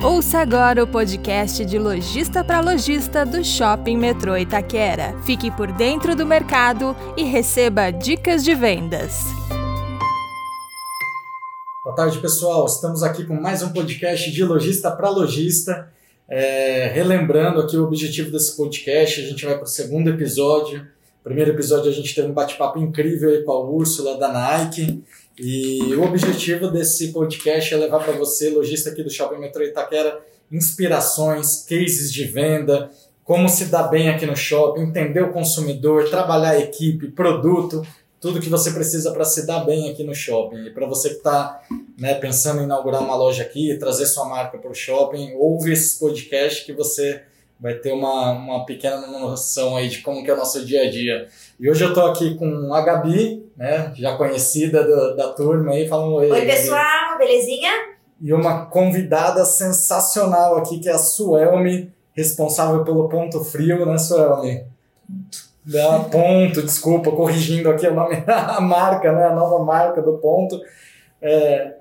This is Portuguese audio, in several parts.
Ouça agora o podcast de Lojista para Lojista do Shopping Metrô Itaquera. Fique por dentro do mercado e receba dicas de vendas. Boa tarde, pessoal. Estamos aqui com mais um podcast de Lojista para Lojista. É, relembrando aqui o objetivo desse podcast, a gente vai para o segundo episódio. Primeiro episódio a gente teve um bate-papo incrível com a Úrsula da Nike. E o objetivo desse podcast é levar para você, lojista aqui do Shopping Metro Itaquera, inspirações, cases de venda, como se dar bem aqui no shopping, entender o consumidor, trabalhar a equipe, produto, tudo que você precisa para se dar bem aqui no shopping. E para você que está né, pensando em inaugurar uma loja aqui, trazer sua marca para o shopping, ouve esse podcast que você vai ter uma, uma pequena noção aí de como que é o nosso dia a dia. E hoje eu estou aqui com a Gabi, né, já conhecida do, da turma aí, falando oi. Oi, pessoal, belezinha? E uma convidada sensacional aqui, que é a Suelme, responsável pelo Ponto Frio, né, Suelme? Da Ponto, desculpa, corrigindo aqui o nome, a marca, né, a nova marca do Ponto. É...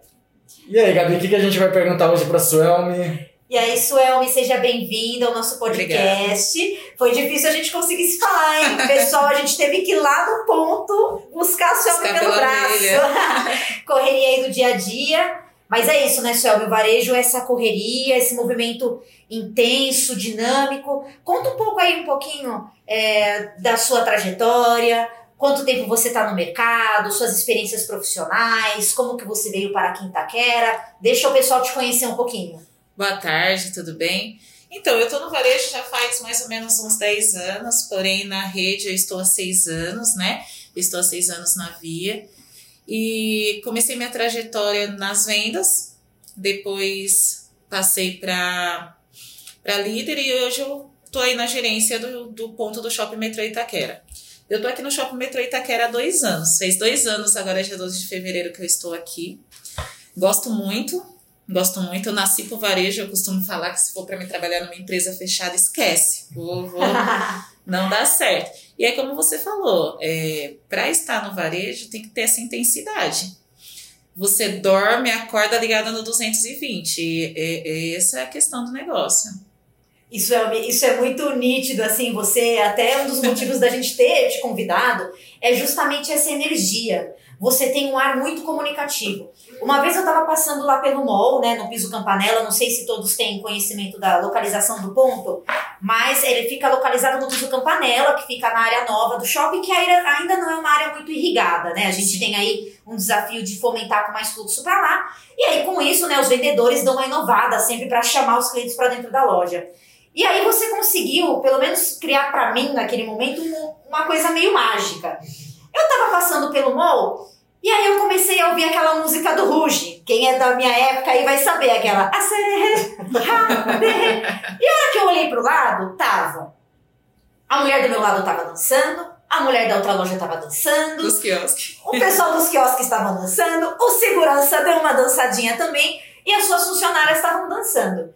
E aí, Gabi, o que, que a gente vai perguntar hoje para a Suelme? E aí, Suelme, seja bem-vinda ao nosso podcast. Obrigada. Foi difícil a gente conseguir se falar, hein? Pessoal, a gente teve que ir lá no ponto buscar a Suelme pelo braço. Correria aí do dia a dia. Mas é isso, né, Suelme? O varejo é essa correria, esse movimento intenso, dinâmico. Conta um pouco aí, um pouquinho é, da sua trajetória, quanto tempo você está no mercado, suas experiências profissionais, como que você veio para Quintaquera. Deixa o pessoal te conhecer um pouquinho. Boa tarde, tudo bem? Então, eu estou no varejo já faz mais ou menos uns 10 anos, porém na rede eu estou há 6 anos, né? estou há 6 anos na Via. E comecei minha trajetória nas vendas, depois passei para líder e hoje eu estou aí na gerência do, do ponto do Shopping Metrô Itaquera. Eu estou aqui no Shopping Metrô Itaquera há dois anos. Fez dois anos, agora dia 12 de fevereiro que eu estou aqui. Gosto muito, Gosto muito, eu nasci pro varejo, eu costumo falar que se for para mim trabalhar numa empresa fechada, esquece. Vou, vou, não dá certo. E aí, como você falou, é, para estar no varejo tem que ter essa intensidade. Você dorme, acorda ligada no 220. E, e, essa é a questão do negócio. Isso é, isso é muito nítido, assim, você, até um dos motivos da gente ter te convidado é justamente essa energia. Você tem um ar muito comunicativo. Uma vez eu estava passando lá pelo mall, né, no piso Campanella, não sei se todos têm conhecimento da localização do ponto, mas ele fica localizado no piso Campanella, que fica na área nova do shopping, que ainda não é uma área muito irrigada, né? A gente tem aí um desafio de fomentar com mais fluxo para lá. E aí com isso, né, os vendedores dão uma inovada sempre para chamar os clientes para dentro da loja. E aí você conseguiu, pelo menos criar para mim naquele momento uma coisa meio mágica. Eu estava passando pelo mall e aí eu comecei a ouvir aquela música do Ruge. Quem é da minha época aí vai saber aquela. E a hora que eu olhei pro lado, tava. A mulher do meu lado tava dançando, a mulher da outra loja tava dançando. Dos quiosques. O pessoal dos quiosques estavam dançando, o segurança deu uma dançadinha também e as suas funcionárias estavam dançando.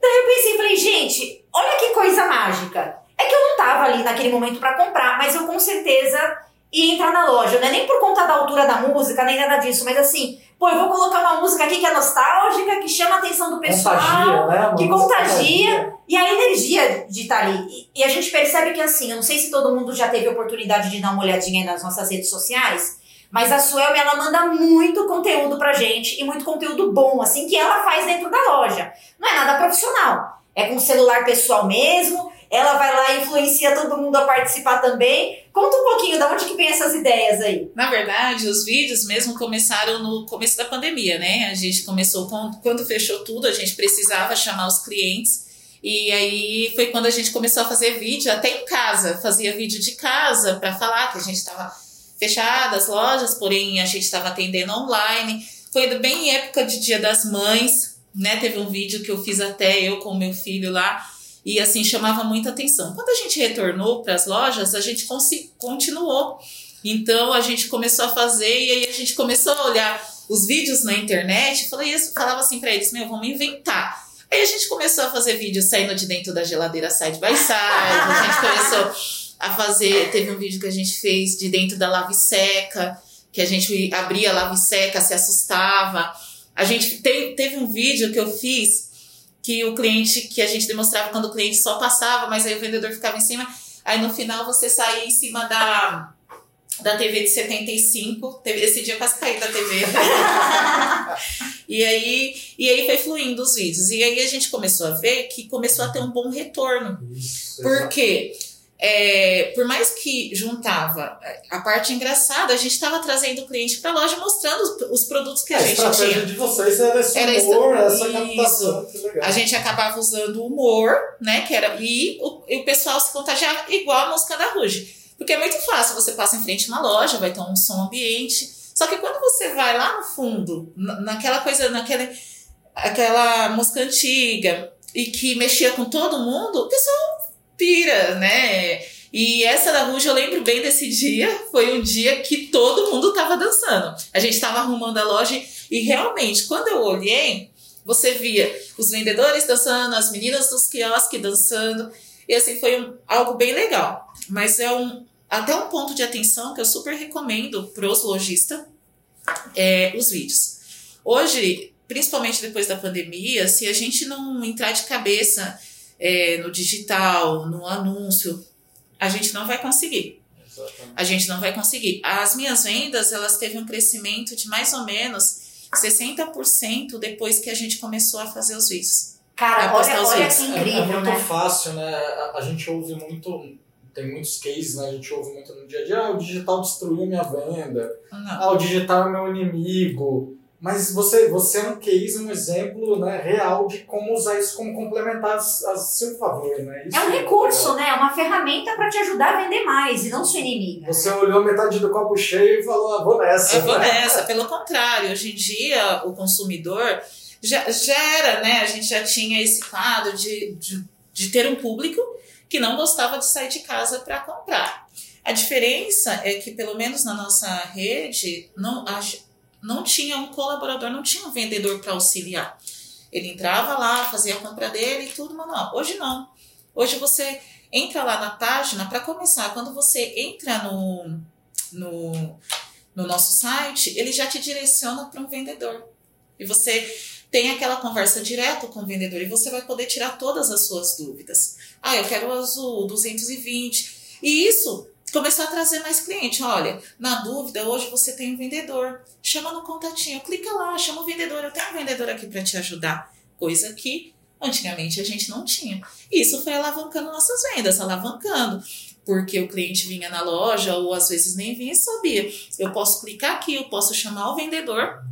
Daí eu pensei, falei, gente, olha que coisa mágica. É que eu não tava ali naquele momento para comprar, mas eu com certeza e entrar na loja. Não é nem por conta da altura da música, nem nada disso, mas assim, pô, eu vou colocar uma música aqui que é nostálgica, que chama a atenção do pessoal, contagia, né? que contagia, e a energia de estar ali. E, e, a gente percebe que assim, eu não sei se todo mundo já teve oportunidade de dar uma olhadinha nas nossas redes sociais, mas a Suelme, ela manda muito conteúdo pra gente, e muito conteúdo bom, assim, que ela faz dentro da loja. Não é nada profissional. É com celular pessoal mesmo, ela vai lá e influencia todo mundo a participar também. Conta um pouquinho, da onde que vem essas ideias aí? Na verdade, os vídeos mesmo começaram no começo da pandemia, né? A gente começou com, quando fechou tudo, a gente precisava chamar os clientes. E aí foi quando a gente começou a fazer vídeo, até em casa, fazia vídeo de casa para falar que a gente estava fechada as lojas, porém a gente estava atendendo online. Foi bem em época de Dia das Mães, né? Teve um vídeo que eu fiz até eu com meu filho lá e assim chamava muita atenção. Quando a gente retornou para as lojas, a gente continuou. Então a gente começou a fazer e aí a gente começou a olhar os vídeos na internet. Falei isso, falava assim para eles: meu, vamos inventar. Aí a gente começou a fazer vídeos saindo de dentro da geladeira side by side. A gente começou a fazer. Teve um vídeo que a gente fez de dentro da lave seca, que a gente abria a lave seca, se assustava. A gente te, teve um vídeo que eu fiz que o cliente, que a gente demonstrava quando o cliente só passava, mas aí o vendedor ficava em cima. Aí no final você saía em cima da, da TV de 75. Esse dia eu quase caí da TV. e, aí, e aí foi fluindo os vídeos. E aí a gente começou a ver que começou a ter um bom retorno. Isso, Por quê? É, por mais que juntava a parte engraçada, a gente estava trazendo o cliente para a loja mostrando os, os, produtos que a, a gente estratégia tinha. de vocês era esse era humor, essa captação. A gente acabava usando o humor, né? Que era, e, o, e o pessoal se contagiava igual a música da Ruge. Porque é muito fácil, você passa em frente a uma loja, vai ter um som ambiente. Só que quando você vai lá no fundo, naquela coisa, naquela aquela música antiga, e que mexia com todo mundo, o pessoal pira, né? E essa da Ruge eu lembro bem desse dia. Foi um dia que todo mundo tava dançando. A gente tava arrumando a loja e realmente, quando eu olhei, você via os vendedores dançando, as meninas dos quiosques dançando. E assim, foi um, algo bem legal. Mas é um, até um ponto de atenção que eu super recomendo para os lojistas é, os vídeos. Hoje, principalmente depois da pandemia, se a gente não entrar de cabeça é, no digital, no anúncio, a gente não vai conseguir. Exatamente. A gente não vai conseguir. As minhas vendas, elas teve um crescimento de mais ou menos 60% depois que a gente começou a fazer os vídeos. Cara, olha, olha que É, incrível, é muito né? fácil, né? A, a gente ouve muito, tem muitos cases, né? A gente ouve muito no dia a dia, ah, o digital destruiu minha venda, Não. ah, o digital é meu inimigo. Mas você, você é um case, um exemplo né, real de como usar isso como complementar a, seu favor, né? Isso É um recurso, né? É uma ferramenta para te ajudar a vender mais e não sua inimiga. Você olhou metade do copo cheio e falou, ah, vou nessa. Eu vou nessa. Pelo contrário, hoje em dia o consumidor já, já era, né? A gente já tinha esse quadro de, de, de ter um público que não gostava de sair de casa para comprar. A diferença é que, pelo menos na nossa rede, não, a, não tinha um colaborador, não tinha um vendedor para auxiliar. Ele entrava lá, fazia a compra dele e tudo manual. Hoje não. Hoje você entra lá na página, para começar, quando você entra no, no, no nosso site, ele já te direciona para um vendedor. E você tem aquela conversa direto com o vendedor e você vai poder tirar todas as suas dúvidas. Ah, eu quero o azul, 220. E isso começou a trazer mais cliente. Olha, na dúvida, hoje você tem um vendedor. Chama no contatinho, clica lá, chama o vendedor. Eu tenho um vendedor aqui para te ajudar. Coisa que antigamente a gente não tinha. Isso foi alavancando nossas vendas, alavancando. Porque o cliente vinha na loja, ou às vezes nem vinha e sabia. Eu posso clicar aqui, eu posso chamar o vendedor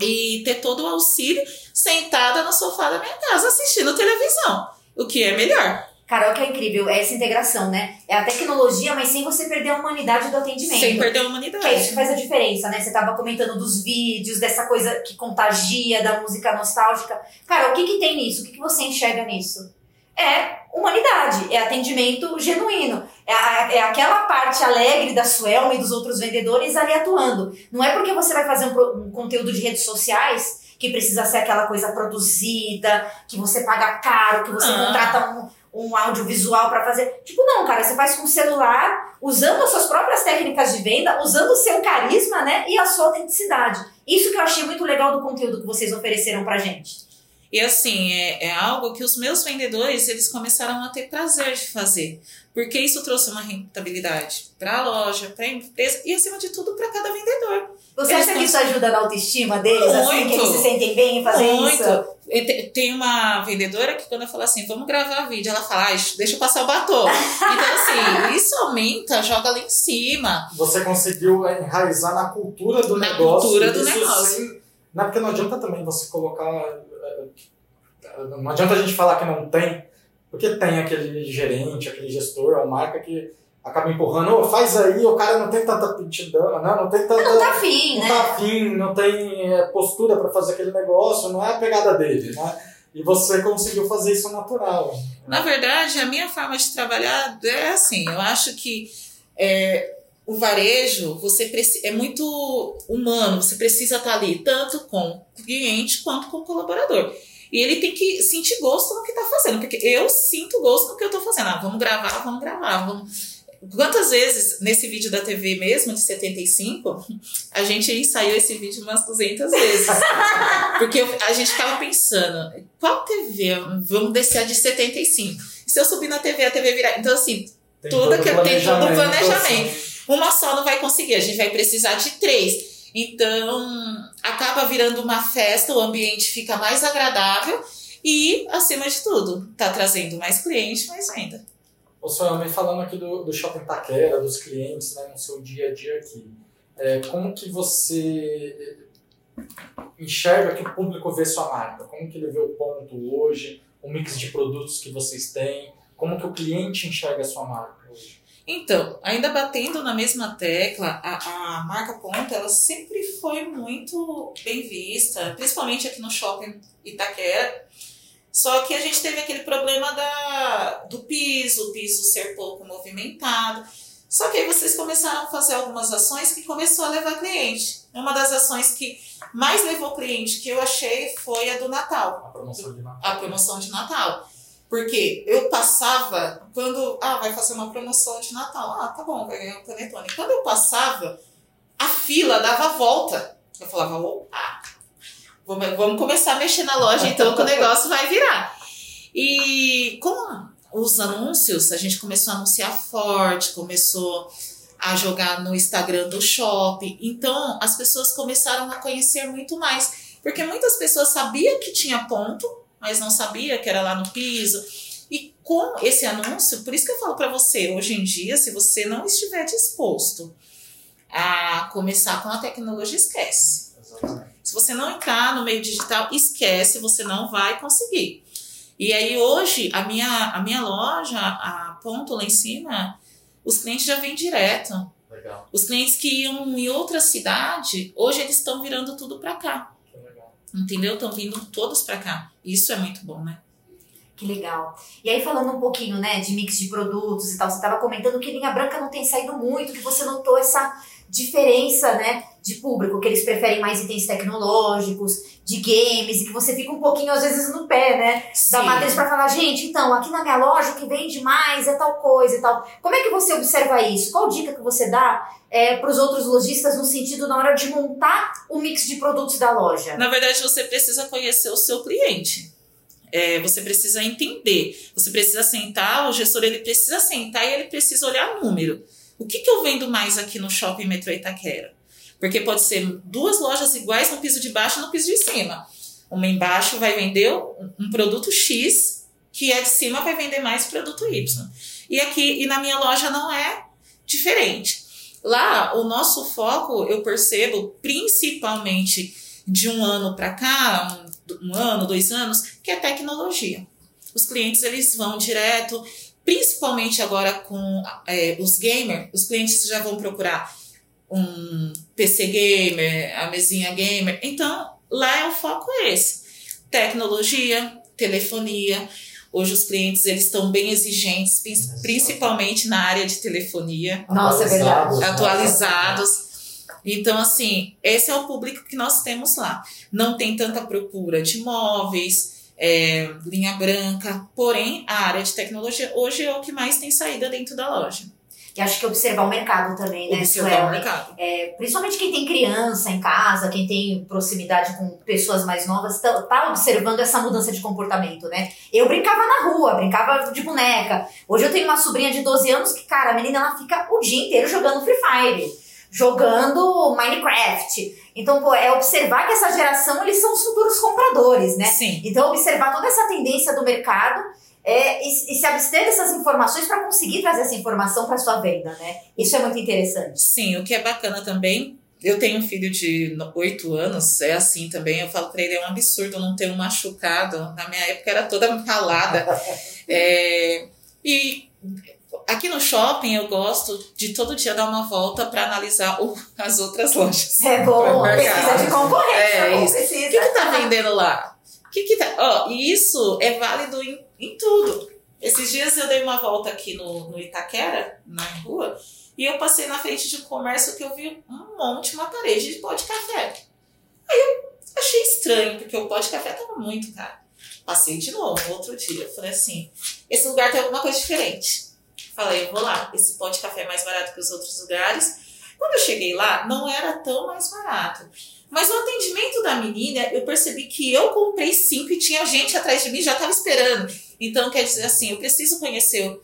e ter todo o auxílio sentada no sofá da minha casa assistindo televisão. O que é melhor. Cara, o que é incrível é essa integração, né? É a tecnologia, mas sem você perder a humanidade do atendimento. Sem perder a Que é isso humanidade. que faz a diferença, né? Você tava comentando dos vídeos, dessa coisa que contagia, da música nostálgica. Cara, o que que tem nisso? O que que você enxerga nisso? É humanidade, é atendimento genuíno. É, a- é aquela parte alegre da Suelma e dos outros vendedores ali atuando. Não é porque você vai fazer um, um conteúdo de redes sociais que precisa ser aquela coisa produzida, que você paga caro, que você Ah. contrata um, um audiovisual pra fazer. Tipo, não, cara, você faz com celular, usando as suas próprias técnicas de venda, usando o seu carisma, né? E a sua autenticidade. Isso que eu achei muito legal do conteúdo que vocês ofereceram pra gente. E assim, é, é algo que os meus vendedores, eles começaram a ter prazer de fazer. Porque isso trouxe uma rentabilidade para a loja, para a empresa e, acima de tudo, para cada vendedor. Você Eles acha que isso ajuda na autoestima deles, assim, que Muito. eles se sentem bem em fazer Muito. isso? Te- Tem uma vendedora que quando eu falo assim, vamos gravar vídeo, ela fala, "Ai, deixa eu passar o batom. então, assim, isso aumenta, joga lá em cima. Você conseguiu enraizar na cultura do Na negócio. cultura do negócio. sem- Não, porque não adianta também você colocar. Não adianta a gente falar que não tem, porque tem aquele gerente, aquele gestor, ou marca que acaba empurrando, "Ô, faz aí, o cara não tem tanta aptidão, não, não tem tanta. Não tá afim, não né? tá afim, não tem eh, postura para fazer aquele negócio, não é a pegada dele, né? E você conseguiu fazer isso natural. Na verdade, a minha forma de trabalhar é assim, eu acho que é, o varejo você é muito humano, você precisa estar ali tanto com o cliente quanto com o colaborador. E ele tem que sentir gosto no que está fazendo, porque eu sinto gosto no que eu estou fazendo. Ah, vamos gravar, vamos gravar, vamos. quantas vezes nesse vídeo da TV mesmo, de 75, a gente ensaiou esse vídeo umas 200 vezes. Porque eu, a gente ficava pensando, qual TV? Vamos descer a de 75. E se eu subir na TV, a TV virar. Então, assim, Tem tudo todo que o tem todo o planejamento. Uma só não vai conseguir, a gente vai precisar de três. Então, acaba virando uma festa, o ambiente fica mais agradável e, acima de tudo, tá trazendo mais cliente, mais venda. Ô, Soyami, falando aqui do, do Shopping Taquera, dos clientes, né, no seu dia a dia aqui, é, como que você enxerga que o público vê sua marca? Como que ele vê o ponto hoje, o mix de produtos que vocês têm? Como que o cliente enxerga a sua marca hoje? Então, ainda batendo na mesma tecla, a, a marca Ponta, ela sempre foi muito bem vista, principalmente aqui no shopping Itaquera. Só que a gente teve aquele problema da, do piso, o piso ser pouco movimentado. Só que aí vocês começaram a fazer algumas ações que começou a levar cliente. Uma das ações que mais levou cliente que eu achei foi a do Natal A promoção de Natal. a promoção de Natal. Porque eu passava, quando, ah, vai fazer uma promoção de Natal, ah, tá bom, vai ganhar um panetone. Quando eu passava, a fila dava volta. Eu falava, opa, vamos, vamos começar a mexer na loja então que o negócio vai virar. E com os anúncios, a gente começou a anunciar forte, começou a jogar no Instagram do shopping. Então, as pessoas começaram a conhecer muito mais. Porque muitas pessoas sabiam que tinha ponto, mas não sabia que era lá no piso. E com esse anúncio, por isso que eu falo para você, hoje em dia, se você não estiver disposto a começar com a tecnologia, esquece. Se você não entrar no meio digital, esquece, você não vai conseguir. E aí hoje, a minha, a minha loja, a ponto lá em cima, os clientes já vêm direto. Legal, Os clientes que iam em outra cidade, hoje eles estão virando tudo para cá. Entendeu? Estão vindo todos para cá. Isso é muito bom, né? Que legal. E aí, falando um pouquinho, né, de mix de produtos e tal, você estava comentando que linha branca não tem saído muito, que você notou essa diferença, né, de público, que eles preferem mais itens tecnológicos, de games, e que você fica um pouquinho, às vezes, no pé, né, da Sim. matriz para falar, gente, então, aqui na minha loja o que vende mais é tal coisa e tal. Como é que você observa isso? Qual dica que você dá para os outros lojistas no sentido na hora de montar o mix de produtos da loja? Na verdade, você precisa conhecer o seu cliente. É, você precisa entender. Você precisa sentar, o gestor ele precisa sentar e ele precisa olhar número. O que, que eu vendo mais aqui no shopping Metrô Itaquera? Porque pode ser duas lojas iguais no piso de baixo e no piso de cima. Uma embaixo vai vender um produto X, que a de cima vai vender mais produto Y. E aqui, e na minha loja não é diferente. Lá, o nosso foco, eu percebo, principalmente de um ano para cá, um, ano, dois anos, que é tecnologia. Os clientes eles vão direto, principalmente agora com é, os gamers, os clientes já vão procurar um PC gamer, a mesinha gamer. Então, lá é o foco é esse. Tecnologia, telefonia. Hoje os clientes eles estão bem exigentes, prin- principalmente na área de telefonia Nossa, é verdade. atualizados. Então, assim, esse é o público que nós temos lá. Não tem tanta procura de móveis, é, linha branca, porém, a área de tecnologia hoje é o que mais tem saída dentro da loja. E acho que observar o mercado também, né, Observar o mercado. É, principalmente quem tem criança em casa, quem tem proximidade com pessoas mais novas, tá, tá observando essa mudança de comportamento, né? Eu brincava na rua, brincava de boneca. Hoje eu tenho uma sobrinha de 12 anos que, cara, a menina ela fica o dia inteiro jogando Free Fire, jogando Minecraft. Então, pô, é observar que essa geração, eles são os futuros compradores, né? Sim. Então, observar toda essa tendência do mercado é, e, e se abster dessas informações para conseguir trazer essa informação para sua venda, né? Isso é muito interessante. Sim, o que é bacana também. Eu tenho um filho de 8 anos, é assim também. Eu falo pra ele: é um absurdo não ter um machucado. Na minha época era toda ralada. É, e aqui no shopping eu gosto de todo dia dar uma volta para analisar o- as outras lojas. É bom, marcar. precisa de concorrência, É, isso. O precisa. que, que tá vendendo lá? O que, que tá. Ó, e isso é válido em, em tudo. Esses dias eu dei uma volta aqui no, no Itaquera, na rua, e eu passei na frente de um comércio que eu vi um monte, uma parede de pó de café. Aí eu achei estranho, porque o pó de café tava muito caro. Passei de novo, outro dia. Eu falei assim: esse lugar tem alguma coisa diferente. Falei, eu vou lá. Esse pó de café é mais barato que os outros lugares. Quando eu cheguei lá, não era tão mais barato. Mas o atendimento da menina, eu percebi que eu comprei cinco e tinha gente atrás de mim já estava esperando. Então, quer dizer assim, eu preciso conhecer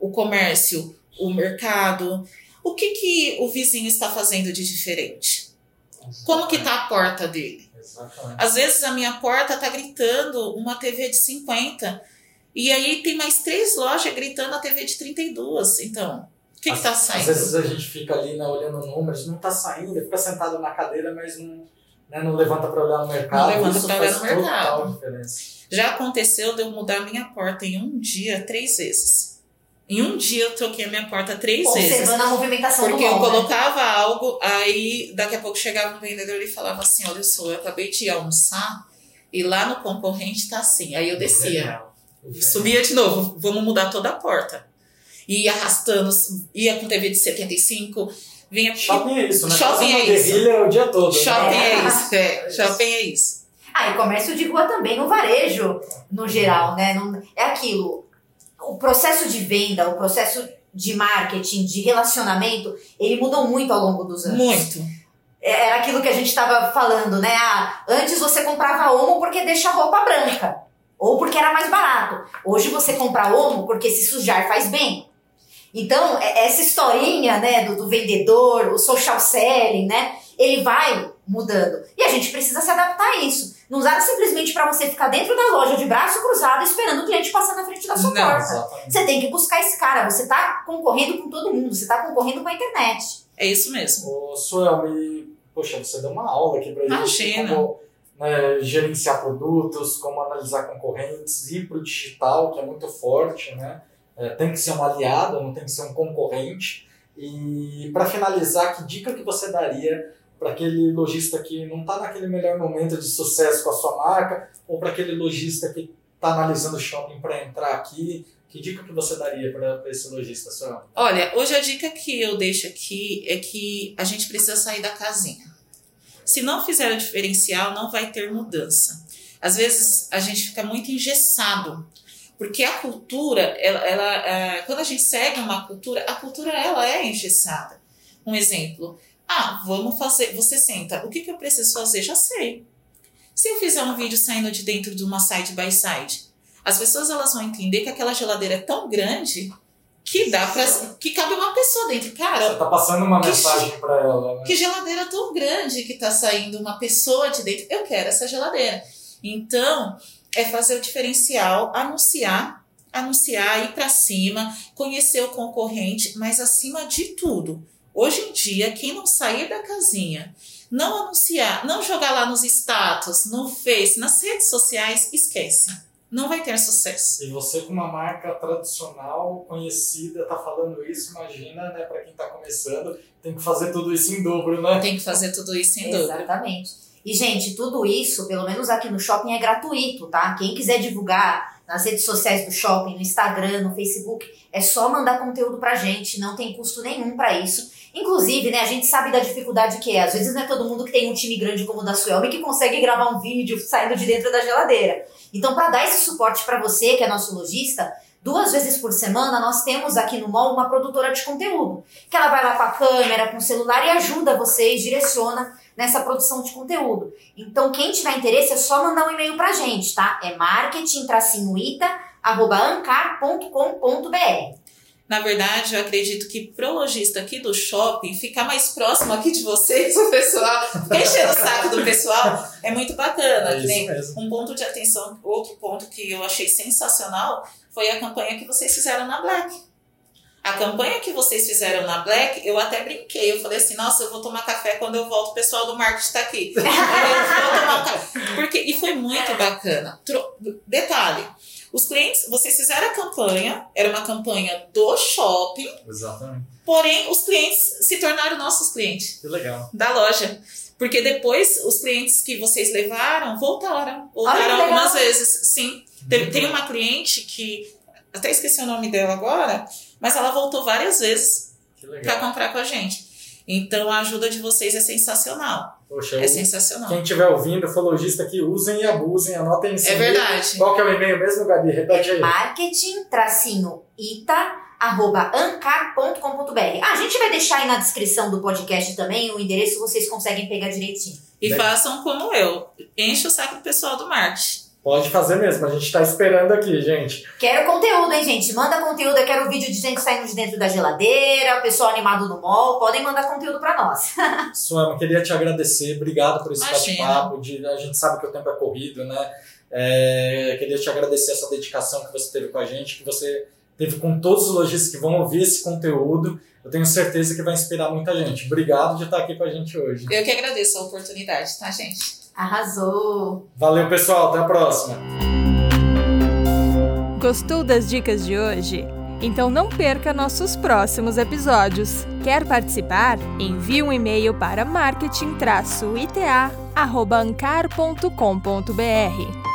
o comércio, o mercado, o que, que o vizinho está fazendo de diferente. Como que tá a porta dele? Exatamente. Às vezes a minha porta tá gritando uma TV de 50 e aí tem mais três lojas gritando a TV de 32. Então, o que, que tá Às saindo? vezes a gente fica ali né, olhando números, não tá saindo, fica sentado na cadeira, mas não, né, não levanta para olhar no mercado. Não levanta pra olhar no mercado. Já aconteceu de eu mudar minha porta em um dia três vezes. Em um dia eu troquei a minha porta três vezes. Observando a movimentação Porque do eu né? colocava algo, aí daqui a pouco chegava um vendedor e falava assim: Olha só, eu acabei de almoçar e lá no concorrente tá assim. Aí eu descia. Subia de novo, vamos mudar toda a porta. Ia arrastando, ia com TV de 75, vinha. Shopping é isso, né? Shopping uma é isso. guerrilha o dia todo. né? Shopping É. é isso, é, shopping é isso. Ah, e comércio de rua também, no varejo, no geral, né? Não- é aquilo. O processo de venda, o processo de marketing, de relacionamento, ele mudou muito ao longo dos anos. Muito. É- Era aquilo que a gente estava falando, né? Ah, antes você comprava Omo porque deixa a roupa branca. Ou porque era mais barato. Hoje você compra Omo porque se sujar faz bem. Então, é- essa historinha, né, do, do vendedor, o social selling, né, ele vai mudando. E a gente precisa se adaptar a isso. Não dá simplesmente para você ficar dentro da loja de braço cruzado esperando o cliente passar na frente da sua Não, porta. Exatamente. Você tem que buscar esse cara. Você tá concorrendo com todo mundo. Você tá concorrendo com a internet. É isso mesmo. Ô, Suelme, poxa, você deu uma aula aqui pra gente. Imagina. Como né, gerenciar produtos, como analisar concorrentes, ir pro digital, que é muito forte, né? É, tem que ser um aliado, não tem que ser um concorrente. E para finalizar, que dica que você daria para aquele lojista que não está naquele melhor momento de sucesso com a sua marca, ou para aquele lojista que está analisando o shopping para entrar aqui? Que dica que você daria para esse lojista, Suelme? Olha, hoje a dica que eu deixo aqui é que a gente precisa sair da casinha. Se não fizer o diferencial, não vai ter mudança. Às vezes a gente fica muito engessado, porque a cultura, ela, ela, é, quando a gente segue uma cultura, a cultura ela é engessada. Um exemplo, ah, vamos fazer, você senta, o que, que eu preciso fazer? Já sei. Se eu fizer um vídeo saindo de dentro de uma side by side, as pessoas elas vão entender que aquela geladeira é tão grande que dá para que cabe uma pessoa dentro. Cara, Você está passando uma mensagem para ela, né? que geladeira tão grande que tá saindo uma pessoa de dentro. Eu quero essa geladeira. Então, é fazer o diferencial, anunciar, anunciar, ir para cima, conhecer o concorrente, mas acima de tudo, hoje em dia, quem não sair da casinha, não anunciar, não jogar lá nos status, no Face, nas redes sociais, esquece. Não vai ter sucesso. E você com uma marca tradicional, conhecida, tá falando isso, imagina, né, para quem tá começando, tem que fazer tudo isso em dobro, né? Tem que fazer tudo isso em dobro. Exatamente. E, gente, tudo isso, pelo menos aqui no shopping, é gratuito, tá? Quem quiser divulgar nas redes sociais do shopping, no Instagram, no Facebook, é só mandar conteúdo pra gente, não tem custo nenhum pra isso. Inclusive, né, a gente sabe da dificuldade que é. Às vezes não é todo mundo que tem um time grande como o da Suelme que consegue gravar um vídeo saindo de dentro da geladeira. Então, para dar esse suporte para você, que é nosso lojista, duas vezes por semana nós temos aqui no mall uma produtora de conteúdo. Que ela vai lá com a câmera, com o celular e ajuda vocês, direciona nessa produção de conteúdo. Então, quem tiver interesse é só mandar um e-mail pra gente, tá? É marketing-ita@ancar.com.br. Na verdade, eu acredito que pro lojista aqui do shopping, ficar mais próximo aqui de vocês, o pessoal, ficar enchendo o saco do pessoal, é muito bacana. É mesmo. um ponto de atenção, outro ponto que eu achei sensacional foi a campanha que vocês fizeram na Black. A campanha que vocês fizeram na Black, eu até brinquei. Eu falei assim, nossa, eu vou tomar café quando eu volto, o pessoal do marketing tá aqui. Eu vou tomar um café. Porque, e foi muito bacana. Tro- Detalhe, os clientes, vocês fizeram a campanha, era uma campanha do shopping, Exatamente. porém os clientes se tornaram nossos clientes Que legal. da loja. Porque depois os clientes que vocês levaram voltaram. Voltaram algumas vezes, sim. Teve- tem uma cliente que, até esqueci o nome dela agora, mas ela voltou várias vezes Que para comprar com a gente. Então a ajuda de vocês é sensacional. Poxa, É sensacional. quem estiver ouvindo, for lojista aqui, usem e abusem, anotem esse É verdade. Qual que é o e-mail mesmo, Gabi? Repete aí. Marketing tracinho ita arroba ancar.com.br. Ah, a gente vai deixar aí na descrição do podcast também o endereço, vocês conseguem pegar direitinho. E Bem- façam como eu. Enche o saco do pessoal do marketing. Pode fazer mesmo, a gente tá esperando aqui, gente. Quero conteúdo, hein, gente? Manda conteúdo, eu quero vídeo de gente saindo de dentro da geladeira, pessoal animado no mall, podem mandar conteúdo pra nós. Suama, queria te agradecer, obrigado por esse bate-papo. A gente sabe que o tempo é corrido, né? É, queria te agradecer essa dedicação que você teve com a gente, que você teve com todos os lojistas que vão ouvir esse conteúdo. Eu tenho certeza que vai inspirar muita gente. Obrigado de estar aqui com a gente hoje. Eu que agradeço a oportunidade, tá, gente? Arrasou! Valeu, pessoal. Até a próxima. Gostou das dicas de hoje? Então não perca nossos próximos episódios. Quer participar? Envie um e-mail para marketing-ita@ancar.com.br.